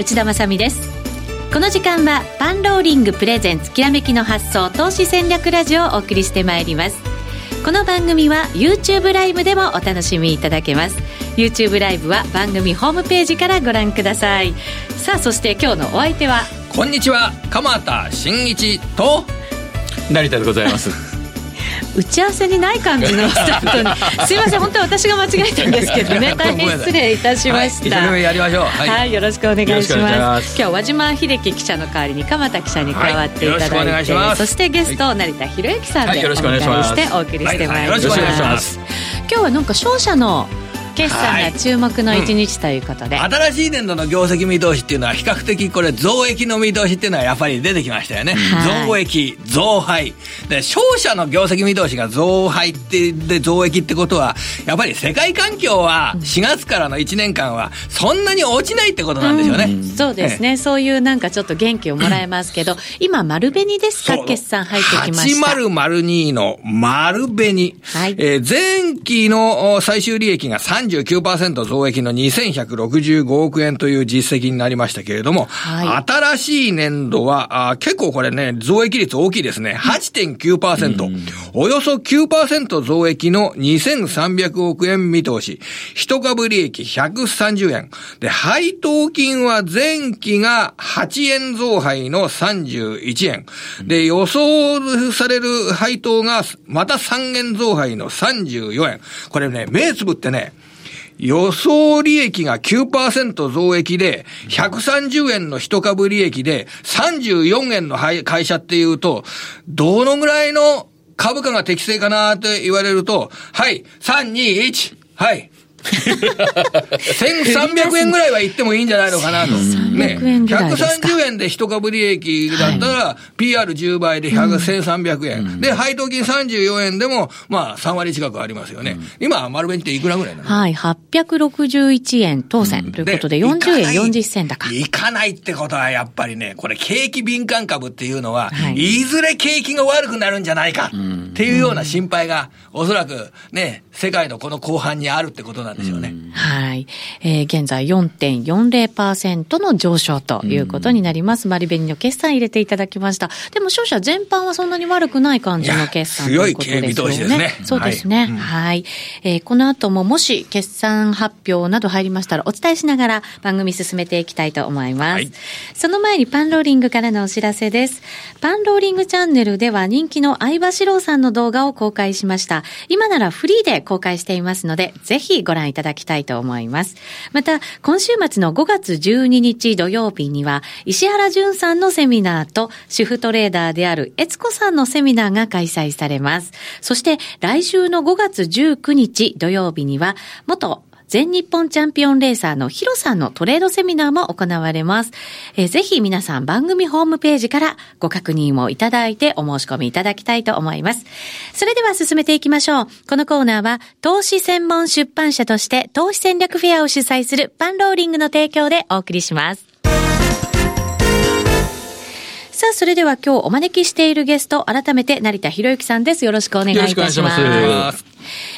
内田まさです。この時間はパンローリングプレゼンツきらめきの発想投資戦略ラジオをお送りしてまいります。この番組は YouTube ライブでもお楽しみいただけます。YouTube ライブは番組ホームページからご覧ください。さあそして今日のお相手は？こんにちは。鎌田新一と？成田でございます打ち合わせにない感じのスタートに。すいません本当は私が間違えたんですけどね。大変失礼いたしました、はい、やりましょう、はい、はい、よろしくお願いします。今日和島秀樹記者の代わりに鎌田記者に加わっていただいて、はい、そしてゲスト、成田博之さんでお願いしてお送りしてまいります、今日はなんか商社の決算が注目の一日ということで、はい。うん、新しい年度の業績見通しっていうのは比較的これ増益の見通しっていうのはやっぱり出てきましたよね、はい、増益増配。で商社の業績見通しが増配ってで増益ってことはやっぱり世界環境は4月からの1年間はそんなに落ちないってことなんでしょうね、うん、そうですね、そういうなんかちょっと元気をもらえますけど、今丸紅ですか？決算入ってきました。8002の丸紅、はい。えー、前期の最終利益が3 39%増益の2165億円という実績になりましたけれども、はい、新しい年度はあ結構これね、増益率大きいですね。8.9%。うん、およそ9%増益の2300億円見通し。一株利益130円。で、配当金は前期が8円増配の31円。で、予想される配当がまた3円増配の34円。これね、目つぶってね、予想利益が9%増益で、130円の一株利益で、34円の会社っていうと、どのぐらいの株価が適正かなって言われると、はい、3、2、1、はい、1300円ぐらいは言ってもいいんじゃないのかなと。ね。130円で一株利益だったら、PR10 倍で1300円。で、配当金34円でも、まあ、3割近くありますよね。今、丸紅っていくらぐらいなの？はい、861円当選ということで、40円40銭高。いかないってことは、やっぱりね、これ、景気敏感株っていうのは、い。ずれ景気が悪くなるんじゃないかっていうような心配が、おそらくね、世界のこの後半にあるってことなんですよね。はい。えー、現在4.40%の上昇ということになります。マリベニの決算入れていただきました。でも商社全般はそんなに悪くない感じの決算ということですよね。強い見通しですね。そうですね。はい。はい、えー、この後ももし決算発表など入りましたらお伝えしながら番組進めていきたいと思います。はい、その前にパンローリングからのお知らせです。パンローリングチャンネルでは人気の相場志郎さんの動画を公開しました。今ならフリーで公開していますので、ぜひご覧いただきたいと思います。また、今週末の5月12日土曜日には、石原淳さんのセミナーと、主婦トレーダーである悦子さんのセミナーが開催されます。そして、来週の5月19日土曜日には、元全日本チャンピオンレーサーのヒロさんのトレードセミナーも行われます。えー、ぜひ皆さん番組ホームページからご確認をいただいてお申し込みいただきたいと思います。それでは進めていきましょう。このコーナーは投資専門出版社として投資戦略フェアを主催するパンローリングの提供でお送りします。さあ、それでは今日お招きしているゲスト、改めて成田博之さんです。よろしくお願いいたします。よろしくお願いします。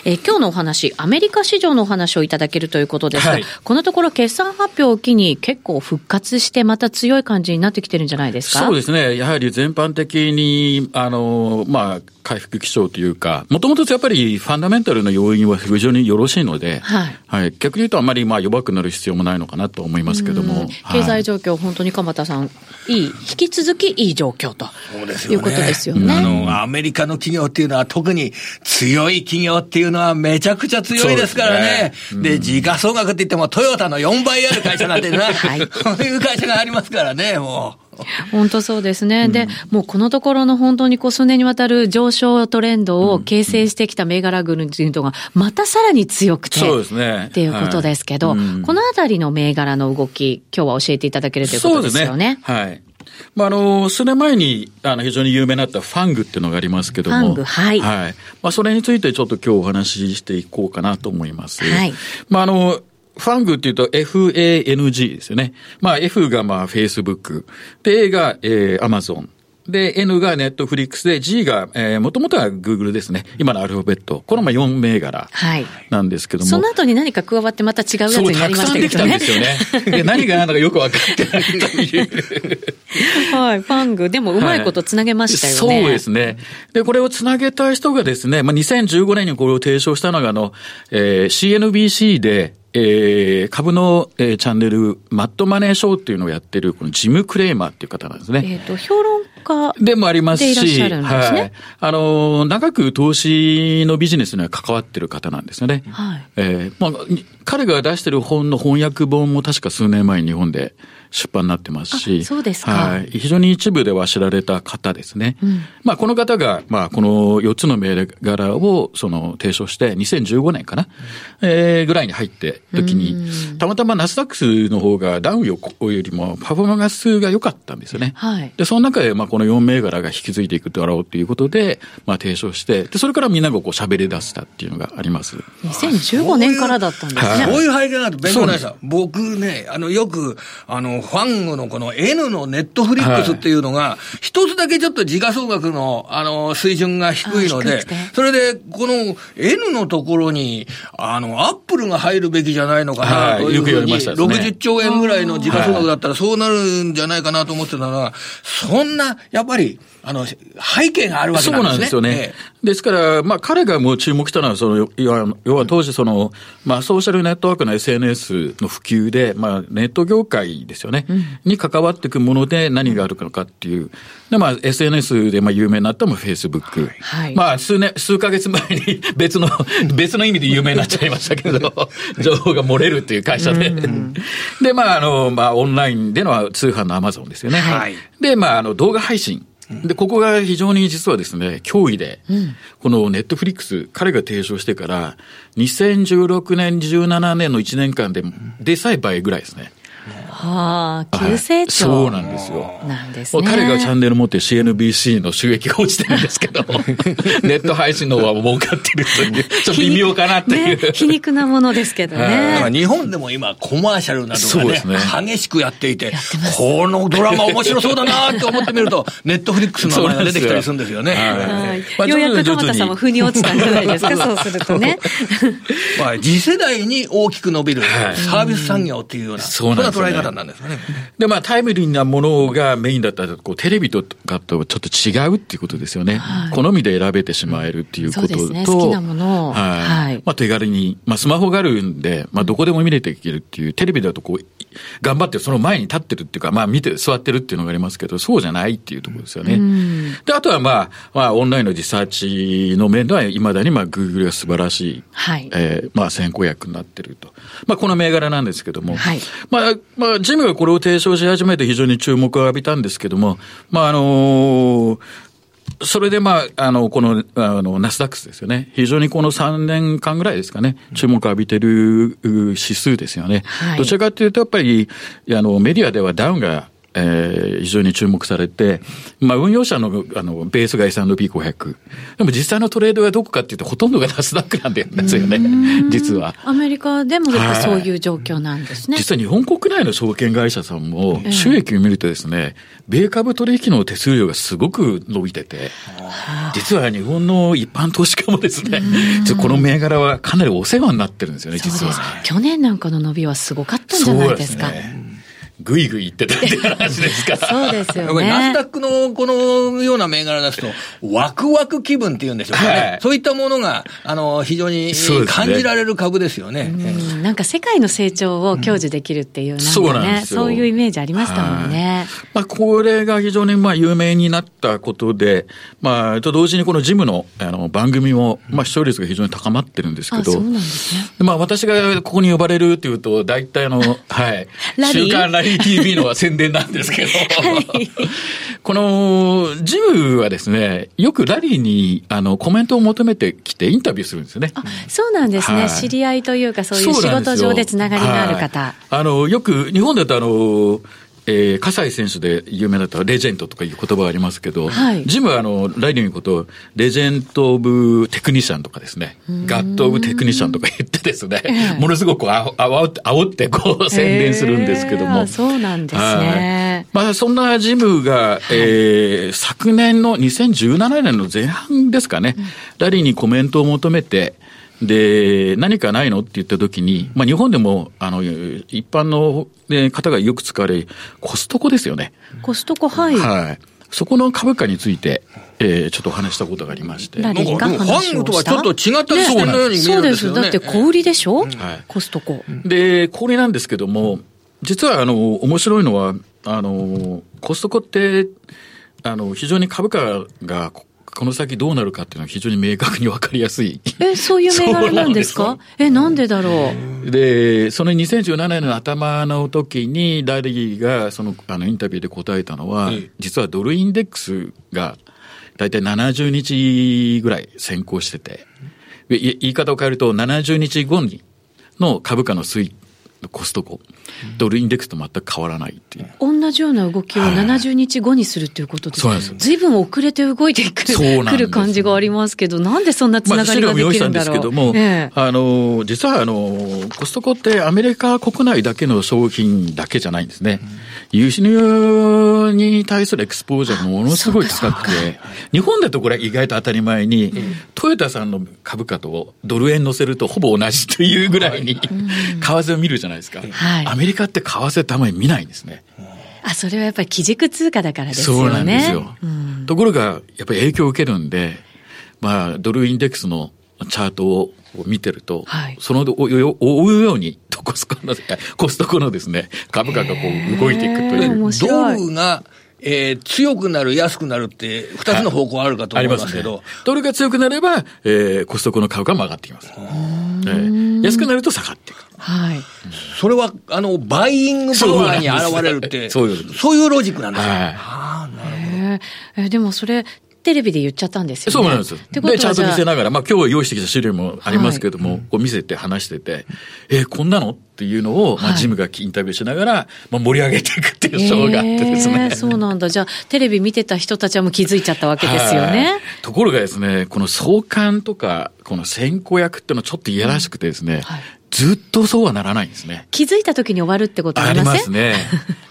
えー、今日のお話、アメリカ市場のお話をいただけるということですが、はい、このところ決算発表を機に結構復活してまた強い感じになってきてるんじゃないですか？そうですね。やはり全般的に、あの、まあ、回復基調というか、もともとやっぱりファンダメンタルの要因は非常によろしいので、はい。はい、逆に言うとあまりまあ弱くなる必要もないのかなと思いますけども。経済状況、はい、本当に鎌田さん、いい、引き続きいい状況と。そうですよね。いうことですよね。あの、アメリカの企業っていうのは特に強い企業っていうのはめちゃくちゃ強いですからね。で、ねうん、時価総額って言ってもトヨタの4倍ある会社なんてな、はい、そういう会社がありますからね、もう。本当そうですね。うん、で、もうこのところの本当にこう数年にわたる上昇トレンドを形成してきた銘柄群というのが、またさらに強くて、そうですね。っていうことですけど、はいうん、このあたりの銘柄の動き、今日は教えていただけるということですよね。ねはい。まあ、あの、数年前に、あの、非常に有名になったファングっていうのがありますけども。ファング、はい。はい。まあ、それについてちょっと今日お話ししていこうかなと思います。はい。まあ、あの、ファングっていうと FANG ですよね。まあ F がまあ Facebook。で A が、えー、Amazon。で、N がネットフリックスで、G が、えー、もともとは Google ですね。今のアルファベット。このまあ4銘柄なんですけども。その後に何か加わってまた違うやつになりましたけどね。そう、たくさんできたんですよね。で、何が何だかよく分かってないという。はい、ファング。でもうまいことつなげましたよね、はい。そうですね。で、これをつなげた人がですね、まあ、2015年にこれを提唱したのが、あの、えー、CNBC で、えー、株の、えー、チャンネル、マットマネーショーっていうのをやってる、このジム・クレーマーっていう方なんですね。えっ、ー、と、評論家でもありますし、ね、はい。あの、長く投資のビジネスには関わってる方なんですよね。はい。えー、まあ、彼が出してる本の翻訳本も確か数年前に日本で、出版になってますし、そうですか。はい。非常に一部では知られた方ですね。うん、まあ、この方が、まあ、この4つの銘柄を、その、提唱して、2015年かな、うん、えー、ぐらいに入って時に、たまたまナスダックスの方がダウンよりもパフォーマンスが良かったんですよね。はい。で、その中で、まあ、この4銘柄が引き継いでいくだろうということで、まあ、提唱して、で、それからみんながこう喋り出したっていうのがあります。2015年からだったんですね。そういう背景があって、弁護士さん。僕ね、あの、よく、あの、ファングのこの N のネットフリックスっていうのが、一つだけちょっと時価総額の、あの、水準が低いので、それで、この N のところに、あの、アップルが入るべきじゃないのかなというふうに、60兆円ぐらいの時価総額だったらそうなるんじゃないかなと思ってたのは、そんな、やっぱり、あの、背景があるわけなんですね。そうなんですよね。ええ、ですから、まあ、彼がもう注目したのは、その、要は当時、その、まあ、ソーシャルネットワークの SNS の普及で、まあ、ネット業界ですよね、うん、に関わっていくもので何があるのかっていう。で、まあ、SNS でまあ有名になったのも Facebook。はい。まあ、数年、数ヶ月前に 別の、別の意味で有名になっちゃいましたけど、情報が漏れるっていう会社で。で、まあ、あの、まあ、オンラインでの通販のアマゾンですよね。はい。で、まあ、あの、動画配信。で、ここが非常に実はですね、脅威で、うん、このネットフリックス、彼が提唱してから、2016年、17年の1年間で、でさえ倍ぐらいですね。はあ、急成長、そうなんですよ。なんですね。彼がチャンネル持って CNBC の収益が落ちてるんですけど、ネット配信の方は儲かってるという、ちょっと微妙かなっていう。ね、皮肉なものですけどね。日本でも今コマーシャルなどがね、ね激しくやっていて、このドラマ面白そうだなって思ってみると、ネットフリックスの名前が出てきたりするんですよね。はい、ようやく田畑さんも腑に落ちたんじゃないですか、そうするとね。まあ、次世代に大きく伸びるサービス産業っていうような、そんな捉え方なんですね。で、まあ、タイムリーなものがメインだったら、こう、テレビとかとちょっと違うっていうことですよね。はい、好みで選べてしまえるっていうことと、ね、好きなものを。はい。はい、まあ、手軽に、まあ、スマホがあるんで、まあ、どこでも見れていけるっていう、テレビだとこう、頑張ってその前に立ってるっていうか、まあ、見て、座ってるっていうのがありますけど、そうじゃないっていうところですよね。で、あとはまあ、まあ、オンラインのリサーチの面では、いまだにまあ、グーグルが素晴らしい、はい。えー、まあ、先行薬になってると。まあ、この銘柄なんですけども、はい。まあ、まあ、ジムがこれを提唱し始めて非常に注目を浴びたんですけども、まあ、あのーそれでまあ、あの、この、あの、ナスダックスですよね。非常にこの3年間ぐらいですかね、注目を浴びてる指数ですよね。はい、どちらかというと、やっぱり、あの、メディアではダウンがえー、非常に注目されて、まあ、運用者のあのベースが S&P500。でも実際のトレードはどこかっていうと、ほとんどがナスダックなんですよね、実は。アメリカでもそういう状況なんですね。実は日本国内の証券会社さんも、収益を見るとですね、米株取引の手数料がすごく伸びてて、実は日本の一般投資家もですね、この銘柄はかなりお世話になってるんですよね、実は。去年なんかの伸びはすごかったんじゃないですか。そうですねぐいぐい言ってたって話ですから。そうですよね。ナスダックのこのような銘柄出すと、ワクワク気分っていうんでしょうね。はい、そういったものが、あの、非常に感じられる株ですよね。ねなんか世界の成長を享受できるっていう、なんかね、そういうイメージありましたもんね。まあ、これが非常にまあ有名になったことで、まあ、と同時にこのジムのあの番組も、まあ、視聴率が非常に高まってるんですけど、そうなんですね。まあ、私がここに呼ばれるっていうと、大体あの、はい、週刊ラリー TV のは宣伝なんですけど、はい、このジムはですね、よくラリーにあのコメントを求めてきてインタビューするんですよね。そうなんですね、はい、知り合いというか、そういう仕事上でつながりがある方。あのよく日本だとあの、ええー、葛西選手で有名だったレジェンドとかいう言葉がありますけど、はい、ジムはあの、ライディングこと、レジェンド・オブ・テクニシャンとかですね、ガット・オブ・テクニシャンとか言ってですね、ものすごくあおって、煽ってこう宣伝するんですけども。そうなんですね。まあ、そんなジムが、えー、昨年の2017年の前半ですかね、ラリーにコメントを求めて、で、何かないの？って言ったときに、まあ、日本でも、あの、一般の方がよく使われるコストコですよね。コストコ、はい。はい。そこの株価について、えー、ちょっとお話したことがありまして。ラリーが話をした？とはちょっと違ったりしてるように見えるんですよね。そうです。だって小売りでしょ、うん、はい。コストコ。で、小売りなんですけども、実は、あの、面白いのは、あの、コストコって、あの、非常に株価がこの先どうなるかっていうのは非常に明確に分かりやすい。え、そういう銘柄なんですか？え、なんでだろう？で、その2017年の頭の時に、ダリーがそのあのインタビューで答えたのは、実はドルインデックスが大体70日ぐらい先行してて、言い方を変えると70日後にの株価の推移コストコ、ドルインデックスと全く変わらないっていう。同じような動きを70日後にするっていうことです、はい、そうなんです。ずいぶん遅れて動いてくるくる感じがありますけど、なんでそんなつながりができるんだろう。まあ、んですけども、ええ、あの、実はあの、コストコってアメリカ国内だけの商品だけじゃないんですね。うん、輸入に対するエクスポージャーがものすごい高くて、日本だとこれ意外と当たり前に、うん、トヨタさんの株価とドル円乗せるとほぼ同じというぐらいに、為替を見るじゃないですか。はい、アメリカって為替ってあまり見ないんですね。あ、それはやっぱり基軸通貨だからですよね。そうなんですよ。うん、ところが、やっぱり影響を受けるんで、まあ、ドルインデックスのチャートを見てると、はい、その追うように、コストコの、コストコのですね、株価がこう動いていくという。ドルがえー、強くなる、安くなるって、二つの方向あるかと思いますけど。ね、ドルが強くなれば、えー、コストコの株価も上がってきます。えー、安くなると下がっていく。はい。それは、あの、バイイングパワーに現れるって、そういうそういうロジックなんですね。はい。ああ、なるほど。えー、でもそれ、テレビで言っちゃったんですよ、ね、そうなんですよ。で、ちゃんと見せながら、まあ今日用意してきた資料もありますけども、はい、こう見せて話してて、えー、こんなの？っていうのを、まあ、ジムがインタビューしながら、まあ、盛り上げていくっていうショーがあってですね、えー。そうなんだ。じゃあ、テレビ見てた人たちはもう気づいちゃったわけですよね。ところがですね、この相関とか、この先行役っていうのはちょっといやらしくてですね、うんはい、ずっとそうはならないんですね。気づいた時に終わるってことありません？ありますね。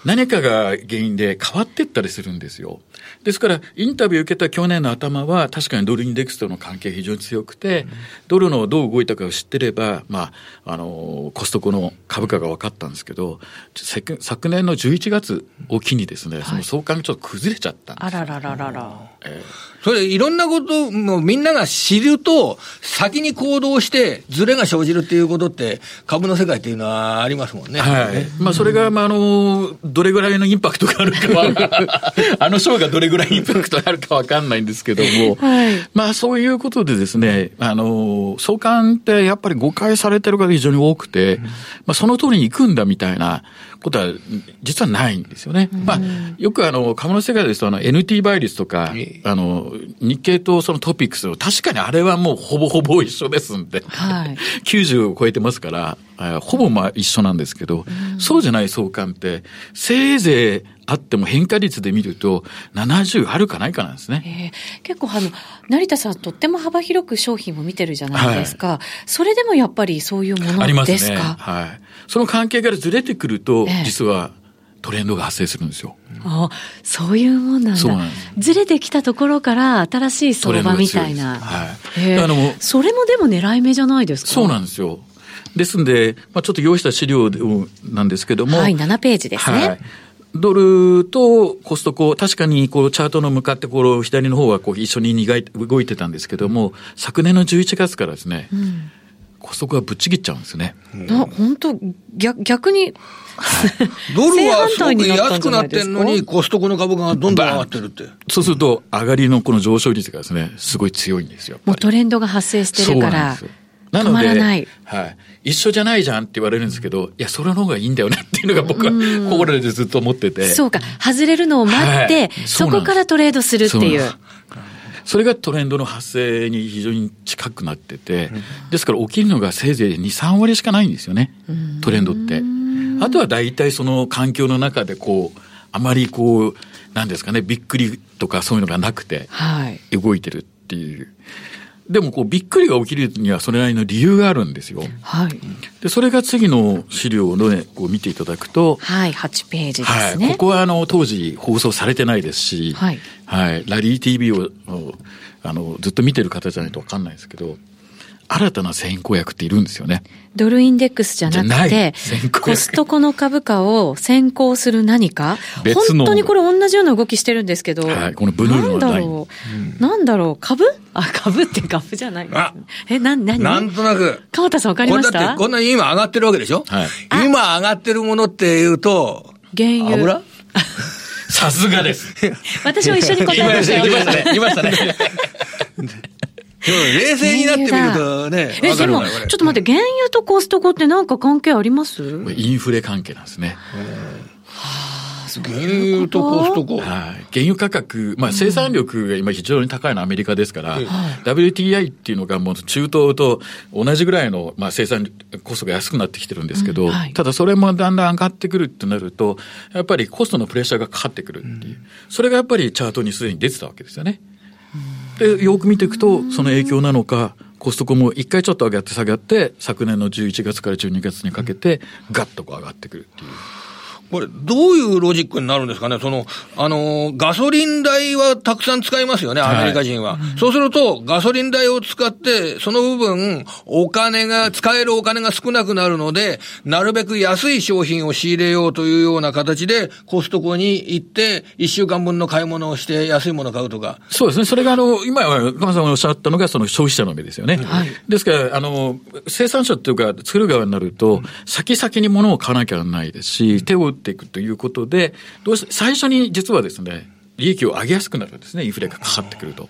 何かが原因で変わっていったりするんですよ。ですから、インタビュー受けた去年の頭は、確かにドルインデックスとの関係非常に強くて、うん、ドルのどう動いたかを知ってれば、まあ、あの、コストコの株価が分かったんですけど、昨年の11月を機にですね、その相関がちょっと崩れちゃったんです、あららららら。えーそれいろんなこともみんなが知ると、先に行動して、ずれが生じるっていうことって、株の世界っていうのはありますもんね。はい。まあ、それが、まあ、あの、どれぐらいのインパクトがあるか は、あの賞がどれぐらいインパクトがあるかわかんないんですけども、はい、まあ、そういうことでですね、あの、相関ってやっぱり誤解されてる方が非常に多くて、まあ、その通りに行くんだみたいな、ことは実はないんですよね。まあ、よくあの、株の世界ですとあの NT 倍率とか、あの、日経とそのトピックスを確かにあれはもうほぼほぼ一緒ですんで、はい、90を超えてますから、ほぼまあ一緒なんですけど、そうじゃない相関って、せいぜいあっても変化率で見ると70あるかないかなんですね。結構あの、成田さんとっても幅広く商品を見てるじゃないですか。はい、それでもやっぱりそういうものですか？ありますね。はい。その関係からずれてくると、実はトレンドが発生するんですよ。あそういうもんなんだ。そうなん。ずれてきたところから新しい相場みたいな。はい。あのそれもでも狙い目じゃないですか？そうなんですよ。ですんで、まあ、ちょっと用意した資料なんですけども。はい、7ページですね。はいドルとコストコ、確かにこうチャートの向かってこう左の方はこう一緒に動いてたんですけども、昨年の11月からですね、うん、コストコがぶっちぎっちゃうんですね。な本当逆逆に、ドルはすごく安くなってんのに、コストコの株がどんどん上がってるって。そうすると、上がりのこの上昇率がですね、すごい強いんですよ。もうトレンドが発生してるから。なので、はい。一緒じゃないじゃんって言われるんですけど、いや、それの方がいいんだよねっていうのが僕は心でずっと思ってて。そうか。外れるのを待って、はい、そこからトレードするっていう。それがトレンドの発生に非常に近くなってて、ですから起きるのがせいぜい2、3割しかないんですよね、トレンドって。あとは大体その環境の中でこう、あまりこう、なんですかね、びっくりとかそういうのがなくて、動いてるっていう。はいでもこうびっくりが起きるにはそれなりの理由があるんですよ。はい。で、それが次の資料のね、こう見ていただくと。はい、8ページですね。はい。ここはあの、当時放送されてないですし、はい。はい。ラリー TV を、あの、ずっと見てる方じゃないとわかんないですけど、新たな先行薬っているんですよね。ドルインデックスじゃなくて、コストコの株価を先行する何か？別の。本当にこれ同じような動きしてるんですけど。はい、このブルーのなんだろう。なんだろう。株？あ、株って株じゃない。あえ、な、なになんとなく。川田さんわかりました？これだってこんなに今上がってるわけでしょ？はい。今上がってるものっていうと、原油。油？さすがです。私も一緒に答えましたいましたね。言いましたね。冷静になってみるとね。え、でも、ちょっと待って、原油とコストコってなんか関係あります？インフレ関係なんですね。原油とコストコ。はい。原油価格、まあ生産力が今非常に高いのはアメリカですから、うん、WTI っていうのがもう中東と同じぐらいの、まあ、生産コストが安くなってきてるんですけど、うんはい、ただそれもだんだん上がってくるってなると、やっぱりコストのプレッシャーがかかってくるっていう、うん、それがやっぱりチャートにすでに出てたわけですよね。で、よく見ていくと、その影響なのか、コストコも一回ちょっと上がって下がって、昨年の11月から12月にかけて、ガッとこう上がってくるっていう。これ、どういうロジックになるんですかね、その、あの、ガソリン代はたくさん使いますよね、アメリカ人は。はい、そうすると、ガソリン代を使って、その部分、お金が、使えるお金が少なくなるので、なるべく安い商品を仕入れようというような形で、コストコに行って、一週間分の買い物をして、安いものを買うとか。そうですね。それが、あの、今、鎌さんがおっしゃったのが、その消費者の目ですよね。はい、ですから、あの、生産者っていうか、作る側になると、先々に物を買わなきゃならないですし、手を打っていくということで、どうして、最初に実はですね、利益を上げやすくなるんですね、インフレがかかってくると。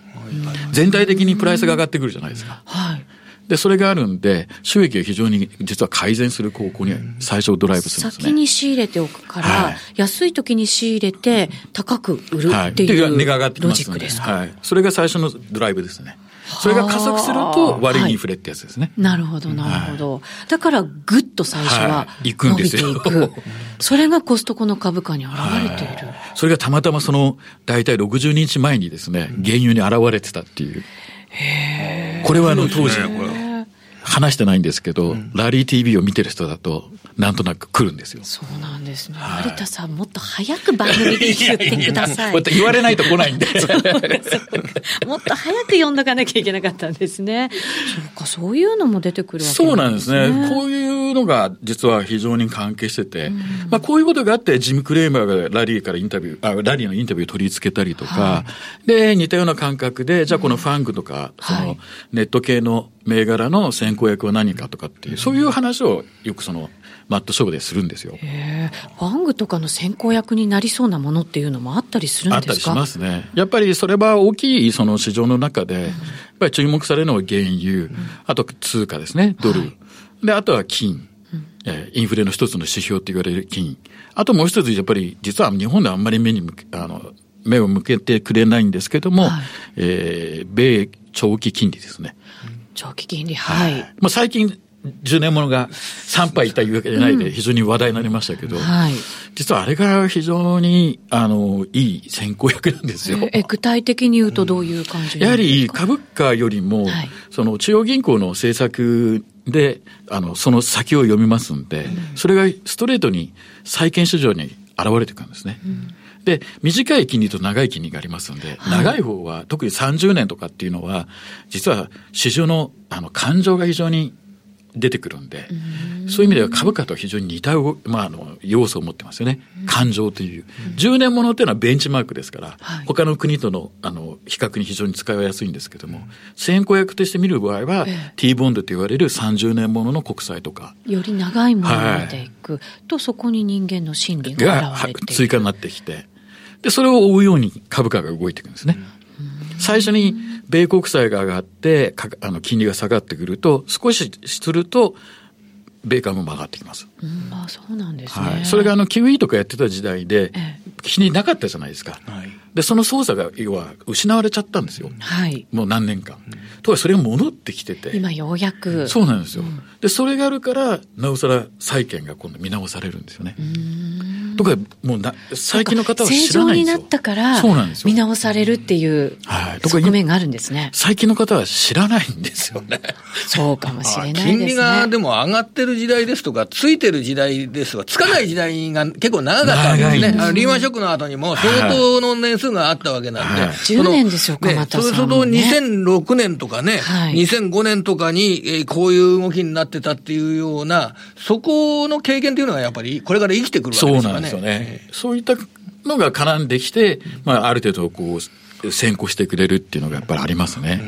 全体的にプライスが上がってくるじゃないですか。はい。で、それがあるんで、収益が非常に実は改善する方向に最初ドライブするんですね。先に仕入れておくから、はい、安い時に仕入れて高く売るっていう、はい、値が上がってきますので、はい。それが最初のドライブですね。それが加速すると悪いインフレってやつですね。はい、なるほど、なるほど。はい、だからぐっと最初は伸びていく。はい、それがコストコの株価に現れている。それがたまたまその大体60日前にですね、原油に現れてたっていう。これはあの当時、話してないんですけど、うん、ラリー TV を見てる人だと、なんとなく来るんですよ。そうなんですね。はい、有田さん、もっと早く番組で言ってください。いやいや言われないと来ないんで。もっと早く読んどかなきゃいけなかったんですね。そうか、そういうのも出てくるわけね。そうなんですね。こういうのが実は非常に関係してて、うん、まあこういうことがあって、ジム・クレーマーがラリーからインタビュー、あラリーのインタビューを取り付けたりとか、はい、で、似たような感覚で、じゃあこのファングとか、そのネット系の銘柄の先行役は何かとかっていう、そういう話をよくその、マットショーでするんですよ。へファングとかの先行役になりそうなものっていうのもあったりするんですか？あったりしますね。やっぱりそれは大きいその市場の中で、やっぱり注目されるのは原油、あと通貨ですね、ドル。はい、で、あとは金。えインフレの一つの指標って言われる金。あともう一つ、やっぱり実は日本であんまり目に向け、あの、目を向けてくれないんですけども、はい、えー、米長期金利ですね。長期金利、はい。まあ最近、10年ものが3杯いったいうわけじゃないで、非常に話題になりましたけど、うんはい、実はあれが非常に、あの、いい先行役なんですよ。え、具体的に言うとどういう感じやはり株価よりも、はい、その中央銀行の政策で、あの、その先を読みますんで、うん、それがストレートに債券市場に現れてくるんですね。うん。で、短い金利と長い金利がありますので、はい、長い方は、特に30年とかっていうのは、実は市場のあの感情が非常に出てくるんで、そういう意味では株価と非常に似た、まあ、あの要素を持ってますよね。感情という。10年ものっていうのはベンチマークですから、はい、他の国とのあの比較に非常に使いやすいんですけども、先行役として見る場合は、T ボンドと言われる30年ものの国債とか。より長いものを見ていく、はい、と、そこに人間の心理が現れて追加になってきて、で、それを追うように株価が動いていくんですね。最初に米国債が上がって、あの、金利が下がってくると、少しすると、米株も上がってきます。うん、あそうなんですね。はい。それがあの、QE とかやってた時代で、金利なかったじゃないですか。はい。で、その操作が、要は、失われちゃったんですよ。はい。もう何年間。とはそれが戻ってきてて。今ようやく。そうなんですよ。うん、で、それがあるから、なおさら債券が今度見直されるんですよね。うんとか、もうな、最近の方は知らないんですよ。正常になったから、そうなんですよ。見直されるっていう側面があるんですね。最近の方は知らないんですよね。そうかもしれないですね。金利がでも上がってる時代ですとか、ついてる時代ですとか、つかない時代が結構長かったんですね。すリーマンショックの後にも相当の年数があったわけなんで。はい、10年でしょうか、ね、またそれその2006年とかね、はい、2005年とかに、えー、こういう動きになってたっていうような、そこの経験というのがやっぱりこれから生きてくるわけですからね。そうなんですよね。そういったのが絡んできて、まあ、ある程度こう、先行してくれるっていうのがやっぱりありますね。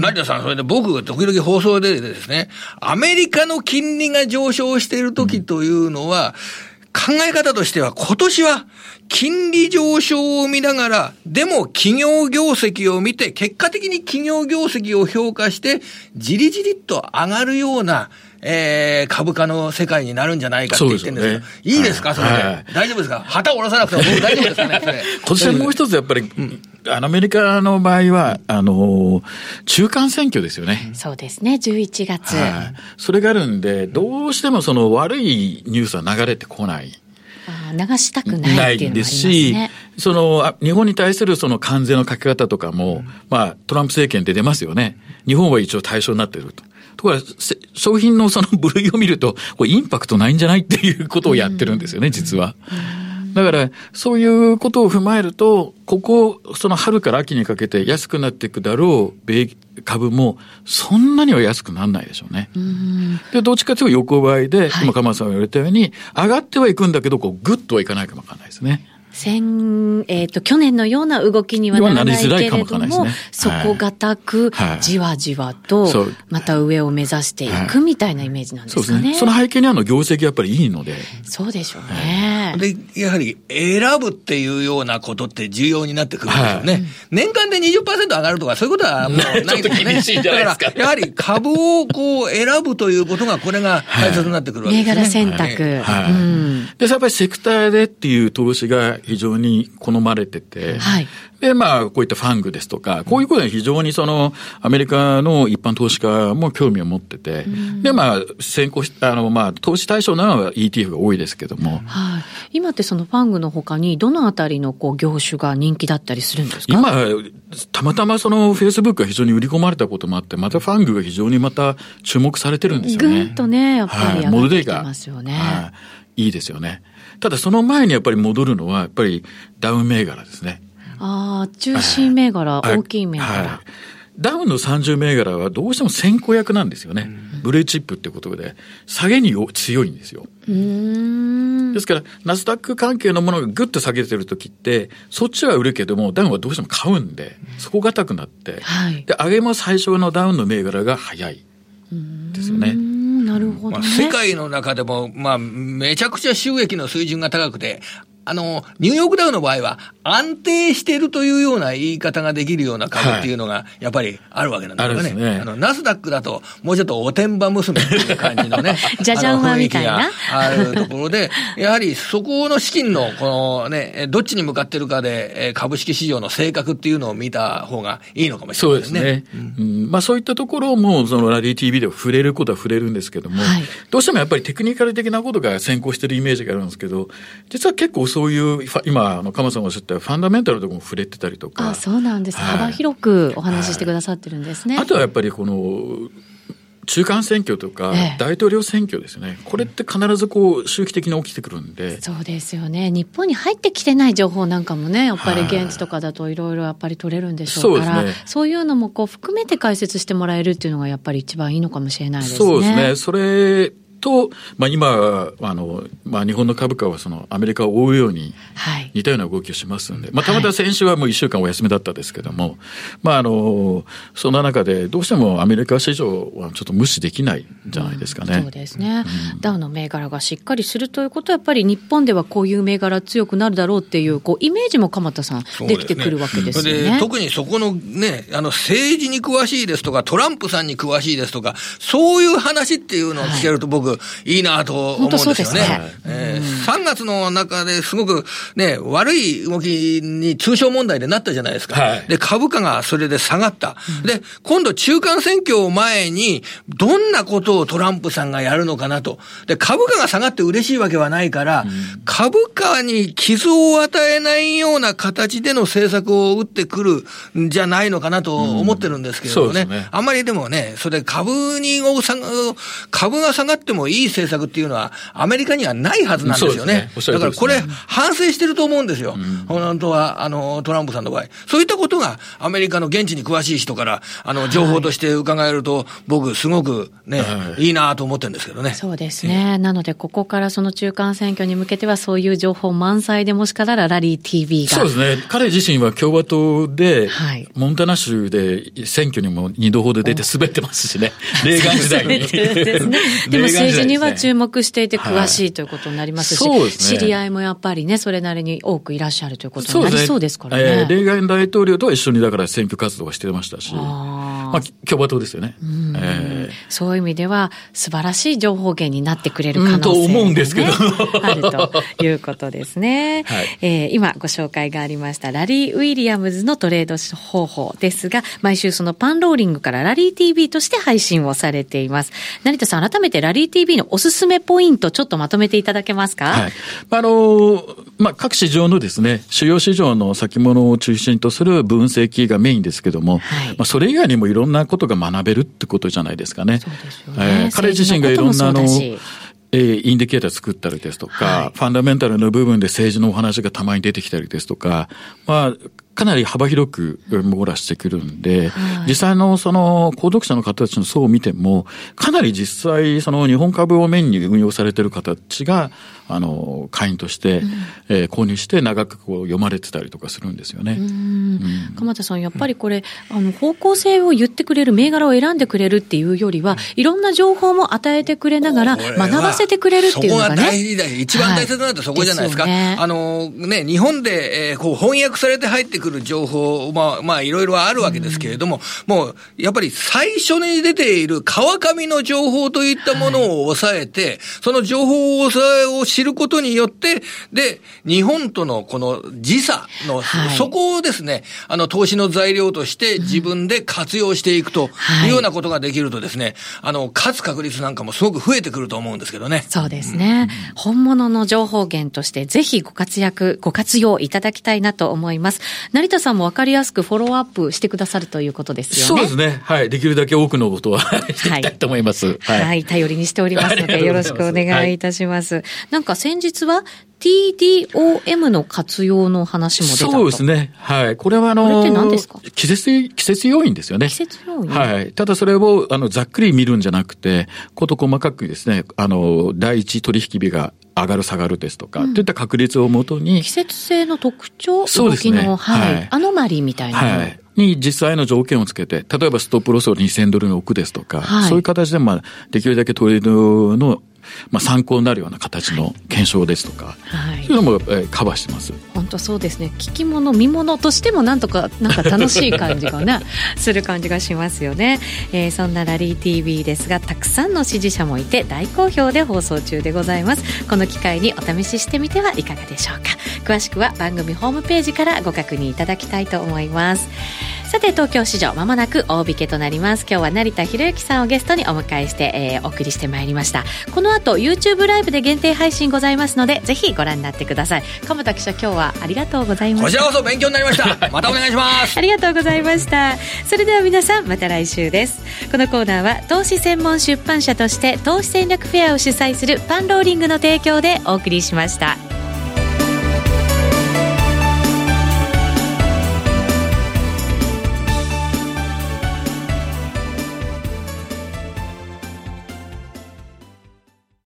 成田さん、それで僕、時々放送でですね、アメリカの金利が上昇している時というのは、考え方としては今年は金利上昇を見ながら、でも企業業績を見て、結果的に企業業績を評価して、じりじりっと上がるような、えー、株価の世界になるんじゃないかって言ってるんですけど、ね、いいですか、それで、はい、大丈夫ですか？旗下ろさなくても僕大丈夫ですかね、それ。今年はもう一つやっぱり、うん、アメリカの場合は、あの、中間選挙ですよね。そうですね、11月。はい。それがあるんで、どうしてもその悪いニュースは流れてこない。流したくないっていうのですし、その、日本に対するその関税のかけ方とかも、うん、まあ、トランプ政権で出ますよね。日本は一応対象になっていると。ところが、商品のその部類を見ると、これインパクトないんじゃないっていうことをやってるんですよね、実は。だから、そういうことを踏まえると、ここ、その春から秋にかけて安くなっていくだろう米株も、そんなには安くならないでしょうね。うで、どっちかというと横ばいで、今、鎌田さんが言われたように、上がってはいくんだけど、こう、ぐっとはいかないかもわかんないですね。先、えっ、ー、と、去年のような動きにはならないけれども、ね、底堅く、じわじわと、また上を目指していくみたいなイメージなんですかね。ねその背景にあの業績やっぱりいいので。そうでしょうね。で、やはり選ぶっていうようなことって重要になってくるんですよね。はい、年間で20%上がるとか、そういうことはもうないですね。厳しいじゃないですか。だから、やはり株をこう選ぶということが、これが大切になってくるわけですね。銘柄選択。はい。うん、で、やっぱりセクターでっていう投資が非常に好まれてて、はい、で、まあ、こういったファングですとか、こういうことに非常にその、アメリカの一般投資家も興味を持ってて、うん、で、まあ、先行し、あの、まあ、投資対象なのは ETF が多いですけども。はい。今ってそのファングのほかに、どのあたりのこう業種が人気だったりするんですか？今、たまたまその、フェイスブックが非常に売り込まれたこともあって、またファングが非常にまた注目されてるんですよね。ぐんとね、やっぱり上がってきてますよね。はい、いいですよね。ただその前にやっぱり戻るのは、やっぱりダウン銘柄ですね。ああ、中心銘柄、大きい銘柄。はいダウンの30銘柄はどうしても先行役なんですよね。ブレーチップってことで、下げに強いんですよ。ですから、ナスダック関係のものがぐっと下げてるときって、そっちは売るけども、ダウンはどうしても買うんで、そこが高くなって、はい、で、上げも最初のダウンの銘柄が早い。ですよね。なるほど、ね、まあ、世界の中でも、まあ、めちゃくちゃ収益の水準が高くて、あの、ニューヨークダウの場合は、安定しているというような言い方ができるような株っていうのが、やっぱりあるわけなんですよね。ねあの、ナスダックだと、もうちょっとおてんば娘っていう感じのね、じゃじゃんわみたいな。あるところで、やはりそこの資金の、このね、どっちに向かってるかで、株式市場の性格っていうのを見た方がいいのかもしれないですね。そうですね。うん、まあそういったところも、そのラディ TV では触れることは触れるんですけども、はい、どうしてもやっぱりテクニカル的なことが先行してるイメージがあるんですけど、実は結構そういう、今、あの、鎌さんがおっしゃったファンダメンタルとかも触れてたりとか。あそうなんです、はい、幅広くお話ししてくださってるんですね。はい、あとはやっぱりこの、中間選挙とか、大統領選挙ですね、ええ、これって必ずこう周期的に起きてくるんで。そうですよね、日本に入ってきてない情報なんかもね、やっぱり現地とかだといろいろやっぱり取れるんでしょうから、そう、ね,、そういうのもこう含めて解説してもらえるっていうのが、やっぱり一番いいのかもしれないですね。そうですね。それと、まあ、今、あの、まあ、日本の株価はそのアメリカを追うように似たような動きをしますんで、はい、まあ、たまたま先週はもう1週間お休みだったですけども、はい、まあ、あの、そんな中でどうしてもアメリカ市場はちょっと無視できないんじゃないですかね。うん、そうですね、うん、ダウの銘柄がしっかりするということは、やっぱり日本ではこういう銘柄強くなるだろうっていう、こう、イメージも鎌田さん、できてくるわけですよね。ね特にそこのね、あの、政治に詳しいですとか、トランプさんに詳しいですとか、そういう話っていうのを聞けると僕、僕いいなと思うんですよね。ねえー、3月の中ですごくね、悪い動きに通商問題でなったじゃないですか。はい、で、株価がそれで下がった。うん、で、今度中間選挙を前に、どんなことをトランプさんがやるのかなと。で、株価が下がって嬉しいわけはないから、うん、株価に傷を与えないような形での政策を打ってくるんじゃないのかなと思ってるんですけれどもね。うん、ねあんまりでもね、それ株に株が下がってもいい政策っていうのは、アメリカにはないはずなんですよね。ねだからこれ、反省してると思うんですよ。うん、本当は、あの、トランプさんの場合。そういったことが、アメリカの現地に詳しい人から、あの、情報として伺えると、はい、僕、すごくね、はい、いいなと思ってるんですけどね。そうですね。なので、ここからその中間選挙に向けては、そういう情報満載でもしからラリー TV が。そうですね。彼自身は共和党で、はい、モンタナ州で選挙にも二度ほど出て滑ってますし ね。レーガン時代に。でも 政治には注目していて詳しいということになりますし、はい。すね、知り合いもやっぱりね、それなりに多くいらっしゃるということになりそうですからね。ねえー、レーガン大統領とは一緒にだから選挙活動をしてましたし、あまあ、共和党ですよね、えー。そういう意味では、素晴らしい情報源になってくれる可能性、ね、と思うんですけど。あるということですね。はい、えー、今ご紹介がありましたラリー・ウィリアムズのトレード方法ですが、毎週そのパンローリングからラリー TV として配信をされています。成田さん、改めてラリー TV のおすすめポイント、ちょっとまとめていただけますか？はい。あの、まあ、各市場のですね、主要市場の先物を中心とする分析がメインですけども、はい、まあ、それ以外にもいろんなことが学べるってことじゃないですかね。ね。えー、彼自身がいろんなあの、えー、インディケーター作ったりですとか、はい、ファンダメンタルの部分で政治のお話がたまに出てきたりですとか、まあ、かなり幅広く網羅してくるんで、はい、実際のその購読者の方たちの層を見ても、かなり実際その日本株をメインに運用されている方たちが、あの、会員として、うん、えー、購入して長くこう読まれてたりとかするんですよね。うん、鎌田さん、やっぱりこれ、あの、方向性を言ってくれる、銘柄を選んでくれるっていうよりは、いろんな情報も与えてくれながら、学ばせてくれるっていうのがね。そこが大事だ一番大切なのはそこじゃないですか。はい。ね、あの、ね、日本で、えー、こう翻訳されて入ってくる情報、まあ、まあ、いろいろあるわけですけれども、うん、もう、やっぱり最初に出ている川上の情報といったものを抑えて、はい、その情報を知ることによって、で、日本とのこの時差の、はい、そこをですね、あの、投資の材料として自分で活用していくというようなことができるとですね、あの、勝つ確率なんかもすごく増えてくると思うんですけどね。そうですね。うん、本物の情報源としてぜひご活躍、ご活用いただきたいなと思います。成田さんもわかりやすくフォローアップしてくださるということですよね。そうですね。はい。できるだけ多くのことは していきたいと思います。はい。はい、頼りにしておりますので、よろしくお願いいたします。はい、なんか先日は TDOM の活用の話も出たそうですね。はい。これはあの、季節、季節要因ですよね。季節要因？はい。ただそれを、あの、ざっくり見るんじゃなくて、こと細かくですね、あの、第一取引日が上がる下がるですとか、うん、といった確率をもとに。季節性の特徴そうですね。はい、はい。アノマリーみたいな。はい。に実際の条件をつけて、例えばストップロスを2000ドルに置くですとか、はい、そういう形で、まあ、できるだけトレードのまあ、参考になるような形の検証ですとか、はい、そういうのも、えー、カバーしてます。本当そうですね。聞き物見物としてもなんとかなんか楽しい感じがね する感じがしますよね、えー、そんなラリー TV ですがたくさんの支持者もいて大好評で放送中でございます。この機会にお試ししてみてはいかがでしょうか。詳しくは番組ホームページからご確認いただきたいと思いますさて東京市場まもなく大引けとなります。今日は成田博之さんをゲストにお迎えして、えー、お送りしてまいりました。この後 YouTube ライブで限定配信ございますのでぜひご覧になってください。鎌田記者今日はありがとうございました。こちらこそ勉強になりました。またお願いします。ありがとうございました。それでは皆さんまた来週です。このコーナーは投資専門出版社として投資戦略フェアを主催するパンローリングの提供でお送りしました